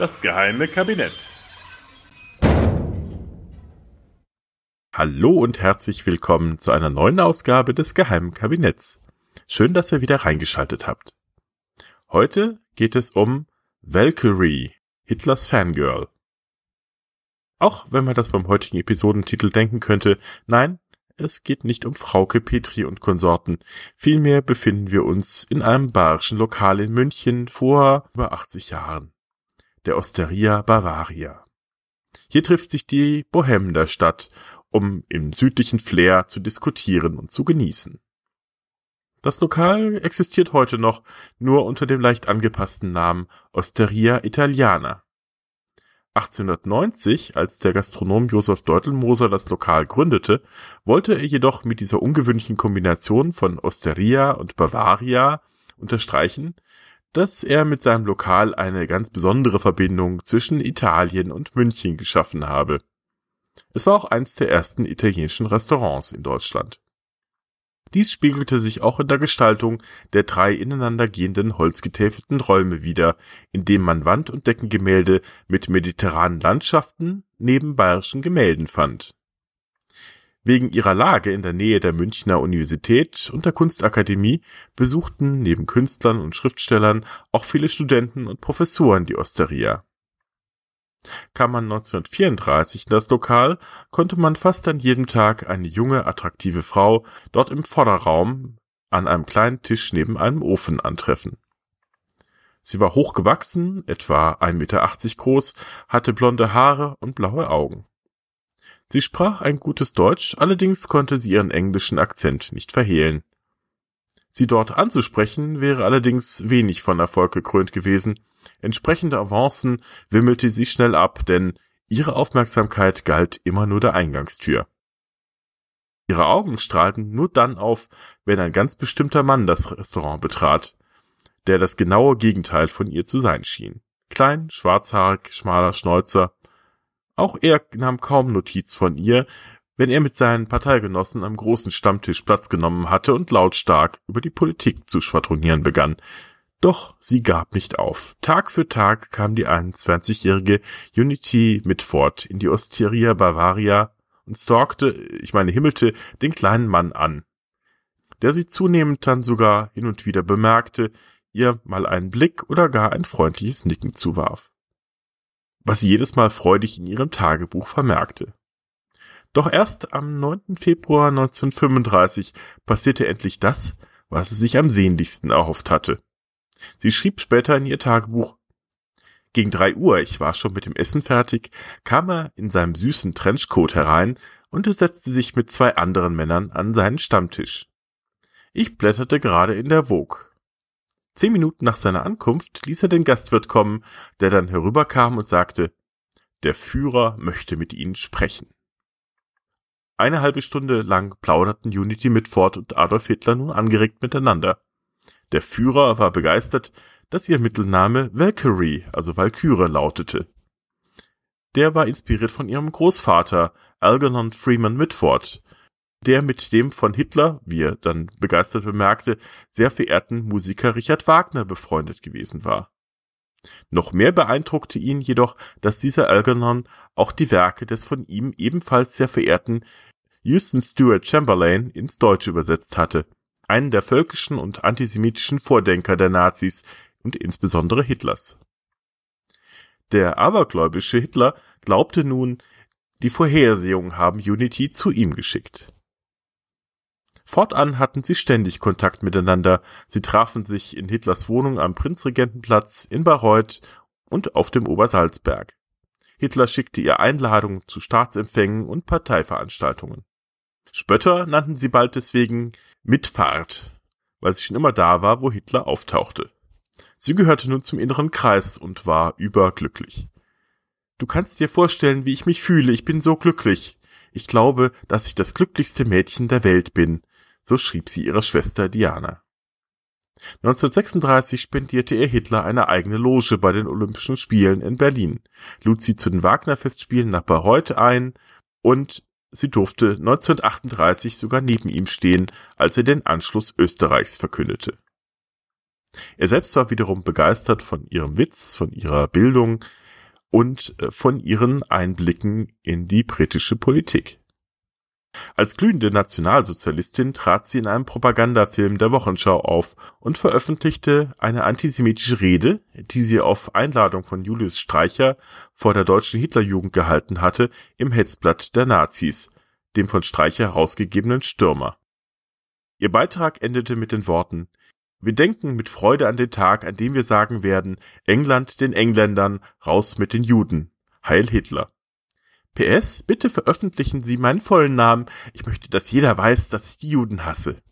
Das geheime Kabinett. Hallo und herzlich willkommen zu einer neuen Ausgabe des geheimen Kabinetts. Schön, dass ihr wieder reingeschaltet habt. Heute geht es um Valkyrie, Hitlers Fangirl. Auch wenn man das beim heutigen Episodentitel denken könnte, nein, es geht nicht um Frauke Petri und Konsorten. Vielmehr befinden wir uns in einem barischen Lokal in München vor über 80 Jahren. Der Osteria Bavaria. Hier trifft sich die Bohème der Stadt, um im südlichen Flair zu diskutieren und zu genießen. Das Lokal existiert heute noch, nur unter dem leicht angepassten Namen Osteria Italiana. 1890, als der Gastronom Josef Deutelmoser das Lokal gründete, wollte er jedoch mit dieser ungewöhnlichen Kombination von Osteria und Bavaria unterstreichen, dass er mit seinem Lokal eine ganz besondere Verbindung zwischen Italien und München geschaffen habe. Es war auch eins der ersten italienischen Restaurants in Deutschland. Dies spiegelte sich auch in der Gestaltung der drei ineinandergehenden holzgetäfelten Räume wider, in dem man Wand- und Deckengemälde mit mediterranen Landschaften neben bayerischen Gemälden fand. Wegen ihrer Lage in der Nähe der Münchner Universität und der Kunstakademie besuchten neben Künstlern und Schriftstellern auch viele Studenten und Professoren die Osteria Kam man 1934 in das Lokal, konnte man fast an jedem Tag eine junge, attraktive Frau dort im Vorderraum an einem kleinen Tisch neben einem Ofen antreffen. Sie war hochgewachsen, etwa 1,80 Meter groß, hatte blonde Haare und blaue Augen. Sie sprach ein gutes Deutsch, allerdings konnte sie ihren englischen Akzent nicht verhehlen. Sie dort anzusprechen wäre allerdings wenig von Erfolg gekrönt gewesen, Entsprechende Avancen wimmelte sie schnell ab, denn ihre Aufmerksamkeit galt immer nur der Eingangstür. Ihre Augen strahlten nur dann auf, wenn ein ganz bestimmter Mann das Restaurant betrat, der das genaue Gegenteil von ihr zu sein schien. Klein, schwarzhaarig, schmaler Schnäuzer. Auch er nahm kaum Notiz von ihr, wenn er mit seinen Parteigenossen am großen Stammtisch Platz genommen hatte und lautstark über die Politik zu schwadronieren begann, doch sie gab nicht auf. Tag für Tag kam die 21-jährige Unity Mitford in die Osteria Bavaria und stalkte, ich meine himmelte, den kleinen Mann an, der sie zunehmend dann sogar hin und wieder bemerkte, ihr mal einen Blick oder gar ein freundliches Nicken zuwarf. Was sie jedes Mal freudig in ihrem Tagebuch vermerkte. Doch erst am 9. Februar 1935 passierte endlich das, was sie sich am sehnlichsten erhofft hatte. Sie schrieb später in ihr Tagebuch, gegen drei Uhr, ich war schon mit dem Essen fertig, kam er in seinem süßen Trenchcoat herein und er setzte sich mit zwei anderen Männern an seinen Stammtisch. Ich blätterte gerade in der Vogue. Zehn Minuten nach seiner Ankunft ließ er den Gastwirt kommen, der dann herüberkam und sagte, der Führer möchte mit Ihnen sprechen. Eine halbe Stunde lang plauderten Unity mit Ford und Adolf Hitler nun angeregt miteinander. Der Führer war begeistert, dass ihr Mittelname Valkyrie, also Valkyrie, lautete. Der war inspiriert von ihrem Großvater, Algernon Freeman Mitford, der mit dem von Hitler, wie er dann begeistert bemerkte, sehr verehrten Musiker Richard Wagner befreundet gewesen war. Noch mehr beeindruckte ihn jedoch, dass dieser Algernon auch die Werke des von ihm ebenfalls sehr verehrten Houston Stewart Chamberlain ins Deutsche übersetzt hatte einen der völkischen und antisemitischen Vordenker der Nazis und insbesondere Hitlers. Der abergläubische Hitler glaubte nun, die Vorhersehungen haben Unity zu ihm geschickt. Fortan hatten sie ständig Kontakt miteinander. Sie trafen sich in Hitlers Wohnung am Prinzregentenplatz, in Bayreuth und auf dem Obersalzberg. Hitler schickte ihr Einladungen zu Staatsempfängen und Parteiveranstaltungen. Spötter nannten sie bald deswegen Mitfahrt, weil sie schon immer da war, wo Hitler auftauchte. Sie gehörte nun zum inneren Kreis und war überglücklich. Du kannst dir vorstellen, wie ich mich fühle. Ich bin so glücklich. Ich glaube, dass ich das glücklichste Mädchen der Welt bin. So schrieb sie ihrer Schwester Diana. 1936 spendierte ihr Hitler eine eigene Loge bei den Olympischen Spielen in Berlin, lud sie zu den Wagner-Festspielen nach Bayreuth ein und Sie durfte 1938 sogar neben ihm stehen, als er den Anschluss Österreichs verkündete. Er selbst war wiederum begeistert von ihrem Witz, von ihrer Bildung. und äh, von ihren Einblicken in die britische Politik. Als glühende Nationalsozialistin trat sie in einem Propagandafilm der Wochenschau auf und veröffentlichte eine antisemitische Rede, die sie auf Einladung von Julius Streicher vor der deutschen Hitlerjugend gehalten hatte, im Hetzblatt der Nazis, dem von Streicher herausgegebenen Stürmer. Ihr Beitrag endete mit den Worten Wir denken mit Freude an den Tag, an dem wir sagen werden England den Engländern, raus mit den Juden. Heil Hitler. PS, bitte veröffentlichen Sie meinen vollen Namen. Ich möchte, dass jeder weiß, dass ich die Juden hasse.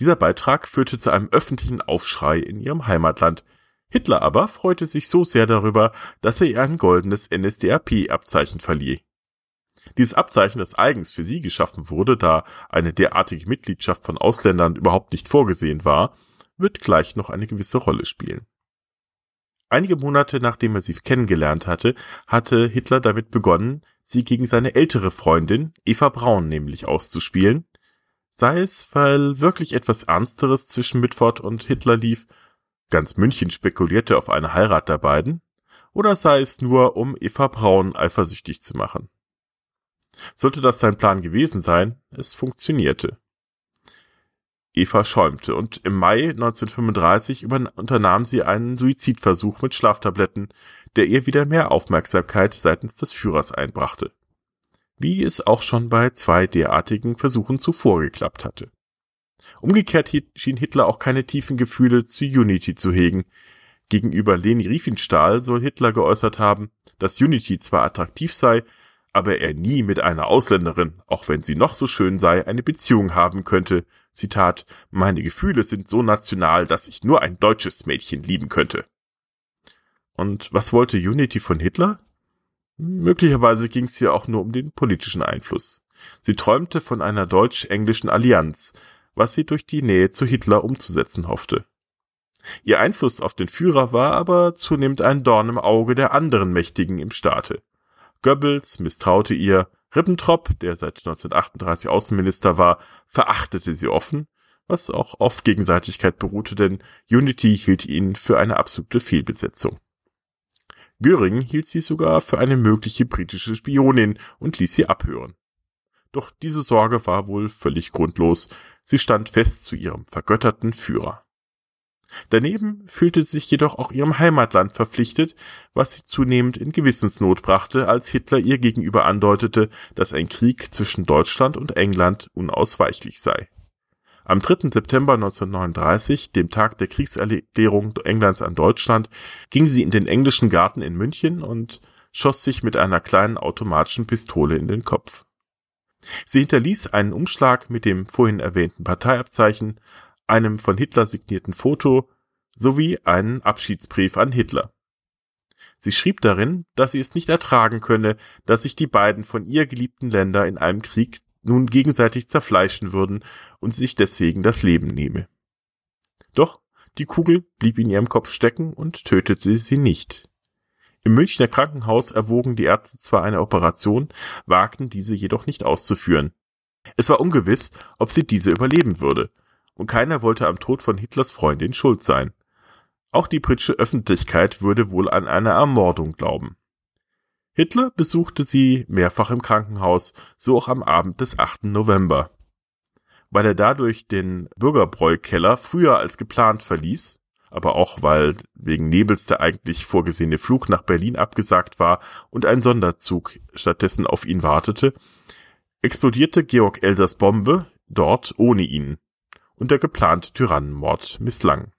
Dieser Beitrag führte zu einem öffentlichen Aufschrei in ihrem Heimatland. Hitler aber freute sich so sehr darüber, dass er ihr ein goldenes NSDAP-Abzeichen verlieh. Dieses Abzeichen, das eigens für sie geschaffen wurde, da eine derartige Mitgliedschaft von Ausländern überhaupt nicht vorgesehen war, wird gleich noch eine gewisse Rolle spielen. Einige Monate nachdem er sie kennengelernt hatte, hatte Hitler damit begonnen, sie gegen seine ältere Freundin, Eva Braun nämlich, auszuspielen, sei es, weil wirklich etwas Ernsteres zwischen Mitford und Hitler lief, ganz München spekulierte auf eine Heirat der beiden, oder sei es nur, um Eva Braun eifersüchtig zu machen. Sollte das sein Plan gewesen sein, es funktionierte. Eva schäumte und im Mai 1935 unternahm sie einen Suizidversuch mit Schlaftabletten, der ihr wieder mehr Aufmerksamkeit seitens des Führers einbrachte. Wie es auch schon bei zwei derartigen Versuchen zuvor geklappt hatte. Umgekehrt schien Hitler auch keine tiefen Gefühle zu Unity zu hegen. Gegenüber Leni Riefenstahl soll Hitler geäußert haben, dass Unity zwar attraktiv sei, aber er nie mit einer Ausländerin, auch wenn sie noch so schön sei, eine Beziehung haben könnte Zitat, meine Gefühle sind so national, dass ich nur ein deutsches Mädchen lieben könnte. Und was wollte Unity von Hitler? Möglicherweise ging es hier auch nur um den politischen Einfluss. Sie träumte von einer deutsch-englischen Allianz, was sie durch die Nähe zu Hitler umzusetzen hoffte. Ihr Einfluss auf den Führer war aber zunehmend ein Dorn im Auge der anderen Mächtigen im Staate. Goebbels misstraute ihr, Ribbentrop, der seit 1938 Außenminister war, verachtete sie offen, was auch auf Gegenseitigkeit beruhte, denn Unity hielt ihn für eine absolute Fehlbesetzung. Göring hielt sie sogar für eine mögliche britische Spionin und ließ sie abhören. Doch diese Sorge war wohl völlig grundlos, sie stand fest zu ihrem vergötterten Führer. Daneben fühlte sie sich jedoch auch ihrem Heimatland verpflichtet, was sie zunehmend in Gewissensnot brachte, als Hitler ihr gegenüber andeutete, dass ein Krieg zwischen Deutschland und England unausweichlich sei. Am 3. September 1939, dem Tag der Kriegserklärung Englands an Deutschland, ging sie in den englischen Garten in München und schoss sich mit einer kleinen automatischen Pistole in den Kopf. Sie hinterließ einen Umschlag mit dem vorhin erwähnten Parteiabzeichen, einem von Hitler signierten Foto sowie einen Abschiedsbrief an Hitler. Sie schrieb darin, dass sie es nicht ertragen könne, dass sich die beiden von ihr geliebten Länder in einem Krieg nun gegenseitig zerfleischen würden und sich deswegen das Leben nehme. Doch die Kugel blieb in ihrem Kopf stecken und tötete sie nicht. Im Münchner Krankenhaus erwogen die Ärzte zwar eine Operation, wagten diese jedoch nicht auszuführen. Es war ungewiss, ob sie diese überleben würde, und keiner wollte am Tod von Hitlers Freundin schuld sein. Auch die britische Öffentlichkeit würde wohl an eine Ermordung glauben. Hitler besuchte sie mehrfach im Krankenhaus, so auch am Abend des 8. November. Weil er dadurch den Bürgerbräukeller früher als geplant verließ, aber auch weil wegen Nebels der eigentlich vorgesehene Flug nach Berlin abgesagt war und ein Sonderzug stattdessen auf ihn wartete, explodierte Georg Elsers Bombe dort ohne ihn und der geplante Tyrannenmord misslang.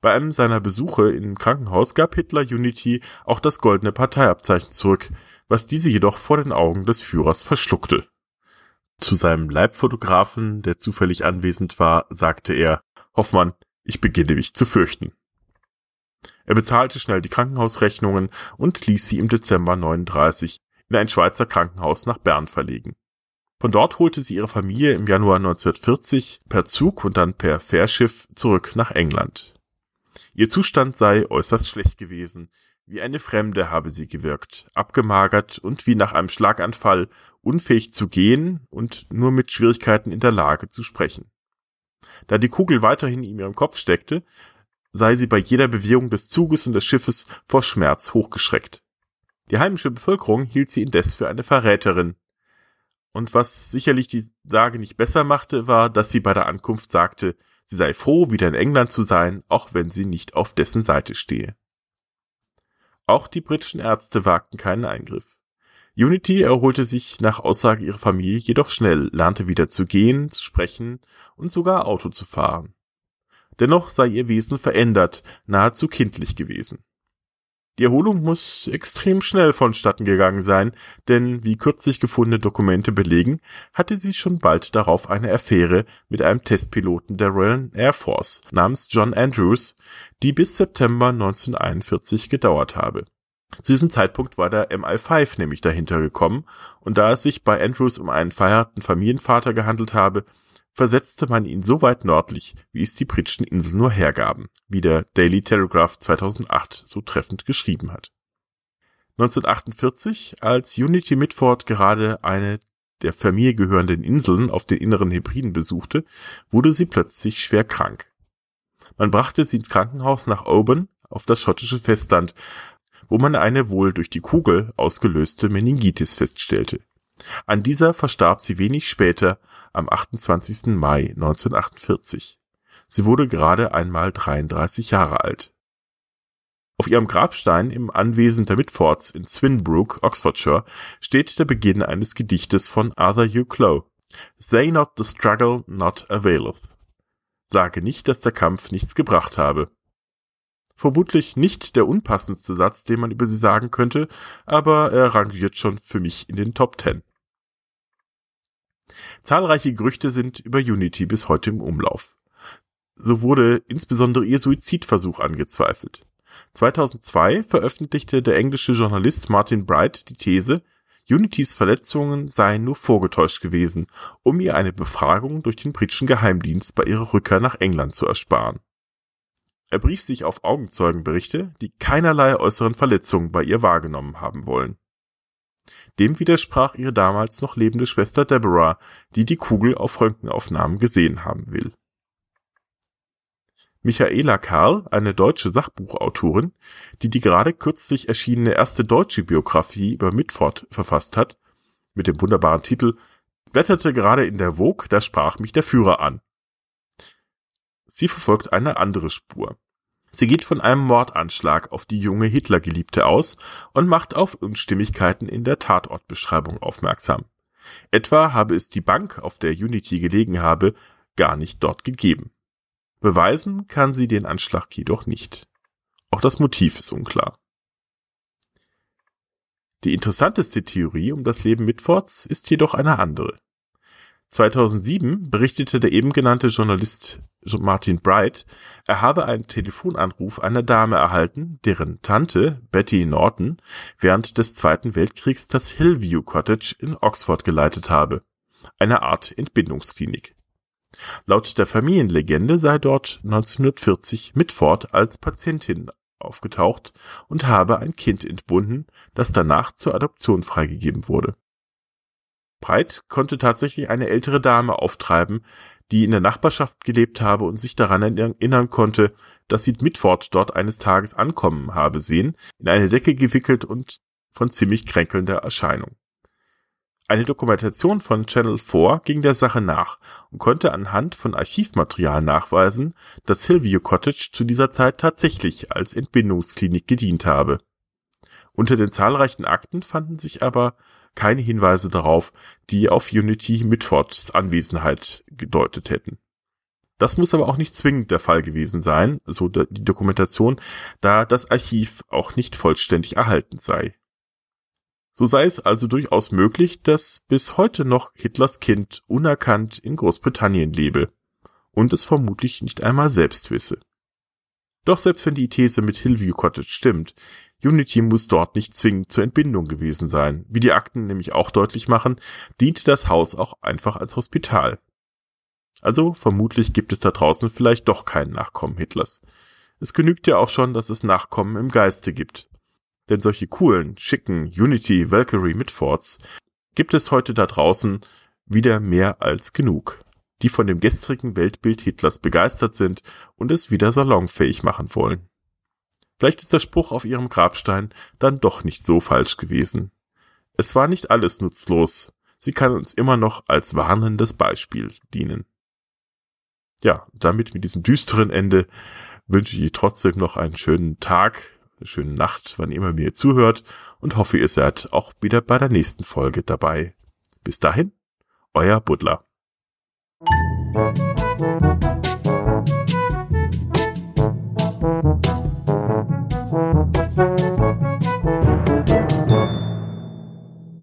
Bei einem seiner Besuche im Krankenhaus gab Hitler Unity auch das goldene Parteiabzeichen zurück, was diese jedoch vor den Augen des Führers verschluckte. Zu seinem Leibfotografen, der zufällig anwesend war, sagte er, Hoffmann, ich beginne mich zu fürchten. Er bezahlte schnell die Krankenhausrechnungen und ließ sie im Dezember 39 in ein Schweizer Krankenhaus nach Bern verlegen. Von dort holte sie ihre Familie im Januar 1940 per Zug und dann per Fährschiff zurück nach England. Ihr Zustand sei äußerst schlecht gewesen, wie eine Fremde habe sie gewirkt, abgemagert und wie nach einem Schlaganfall unfähig zu gehen und nur mit Schwierigkeiten in der Lage zu sprechen. Da die Kugel weiterhin in ihrem Kopf steckte, sei sie bei jeder Bewegung des Zuges und des Schiffes vor Schmerz hochgeschreckt. Die heimische Bevölkerung hielt sie indes für eine Verräterin. Und was sicherlich die Sage nicht besser machte, war, dass sie bei der Ankunft sagte, sie sei froh, wieder in England zu sein, auch wenn sie nicht auf dessen Seite stehe. Auch die britischen Ärzte wagten keinen Eingriff. Unity erholte sich nach Aussage ihrer Familie jedoch schnell, lernte wieder zu gehen, zu sprechen und sogar Auto zu fahren. Dennoch sei ihr Wesen verändert, nahezu kindlich gewesen. Die Erholung muss extrem schnell vonstatten gegangen sein, denn wie kürzlich gefundene Dokumente belegen, hatte sie schon bald darauf eine Affäre mit einem Testpiloten der Royal Air Force namens John Andrews, die bis September 1941 gedauert habe. Zu diesem Zeitpunkt war der MI5 nämlich dahinter gekommen, und da es sich bei Andrews um einen verheirateten Familienvater gehandelt habe, versetzte man ihn so weit nördlich, wie es die britischen Inseln nur hergaben, wie der Daily Telegraph 2008 so treffend geschrieben hat. 1948, als Unity Mitford gerade eine der Familie gehörenden Inseln auf den inneren Hebriden besuchte, wurde sie plötzlich schwer krank. Man brachte sie ins Krankenhaus nach Oban auf das schottische Festland, wo man eine wohl durch die Kugel ausgelöste Meningitis feststellte. An dieser verstarb sie wenig später am 28. Mai 1948. Sie wurde gerade einmal 33 Jahre alt. Auf ihrem Grabstein im Anwesen der Mitfords in Swinbrook, Oxfordshire, steht der Beginn eines Gedichtes von Arthur Hugh Clough. Say not the struggle not availeth. Sage nicht, dass der Kampf nichts gebracht habe. Vermutlich nicht der unpassendste Satz, den man über sie sagen könnte, aber er rangiert schon für mich in den Top Ten. Zahlreiche Gerüchte sind über Unity bis heute im Umlauf. So wurde insbesondere ihr Suizidversuch angezweifelt. 2002 veröffentlichte der englische Journalist Martin Bright die These, Unitys Verletzungen seien nur vorgetäuscht gewesen, um ihr eine Befragung durch den britischen Geheimdienst bei ihrer Rückkehr nach England zu ersparen. Er brief sich auf Augenzeugenberichte, die keinerlei äußeren Verletzungen bei ihr wahrgenommen haben wollen. Dem widersprach ihre damals noch lebende Schwester Deborah, die die Kugel auf Röntgenaufnahmen gesehen haben will. Michaela Karl, eine deutsche Sachbuchautorin, die die gerade kürzlich erschienene erste deutsche Biografie über Mitford verfasst hat, mit dem wunderbaren Titel blätterte gerade in der Vogue, da sprach mich der Führer an. Sie verfolgt eine andere Spur. Sie geht von einem Mordanschlag auf die junge Hitlergeliebte aus und macht auf Unstimmigkeiten in der Tatortbeschreibung aufmerksam. Etwa habe es die Bank, auf der Unity gelegen habe, gar nicht dort gegeben. Beweisen kann sie den Anschlag jedoch nicht. Auch das Motiv ist unklar. Die interessanteste Theorie um das Leben Mitfords ist jedoch eine andere. 2007 berichtete der eben genannte Journalist Martin Bright, er habe einen Telefonanruf einer Dame erhalten, deren Tante Betty Norton während des Zweiten Weltkriegs das Hillview Cottage in Oxford geleitet habe, eine Art Entbindungsklinik. Laut der Familienlegende sei dort 1940 Mitford als Patientin aufgetaucht und habe ein Kind entbunden, das danach zur Adoption freigegeben wurde. Breit konnte tatsächlich eine ältere Dame auftreiben, die in der Nachbarschaft gelebt habe und sich daran erinnern konnte, dass sie Mitford dort eines Tages ankommen habe sehen, in eine Decke gewickelt und von ziemlich kränkelnder Erscheinung. Eine Dokumentation von Channel 4 ging der Sache nach und konnte anhand von Archivmaterial nachweisen, dass Hillview Cottage zu dieser Zeit tatsächlich als Entbindungsklinik gedient habe. Unter den zahlreichen Akten fanden sich aber keine Hinweise darauf, die auf Unity Mitfords Anwesenheit gedeutet hätten. Das muss aber auch nicht zwingend der Fall gewesen sein, so die Dokumentation, da das Archiv auch nicht vollständig erhalten sei. So sei es also durchaus möglich, dass bis heute noch Hitlers Kind unerkannt in Großbritannien lebe und es vermutlich nicht einmal selbst wisse. Doch selbst wenn die These mit Hillview Cottage stimmt, Unity muss dort nicht zwingend zur Entbindung gewesen sein. Wie die Akten nämlich auch deutlich machen, diente das Haus auch einfach als Hospital. Also vermutlich gibt es da draußen vielleicht doch keinen Nachkommen Hitlers. Es genügt ja auch schon, dass es Nachkommen im Geiste gibt. Denn solche coolen, schicken Unity Valkyrie Mitfords gibt es heute da draußen wieder mehr als genug. die von dem gestrigen Weltbild Hitlers begeistert sind und es wieder salonfähig machen wollen. Vielleicht ist der Spruch auf ihrem Grabstein dann doch nicht so falsch gewesen. Es war nicht alles nutzlos, sie kann uns immer noch als warnendes Beispiel dienen. Ja, damit mit diesem düsteren Ende wünsche ich trotzdem noch einen schönen Tag, eine schöne Nacht, wann immer mir zuhört und hoffe, ihr seid auch wieder bei der nächsten Folge dabei. Bis dahin, euer Butler.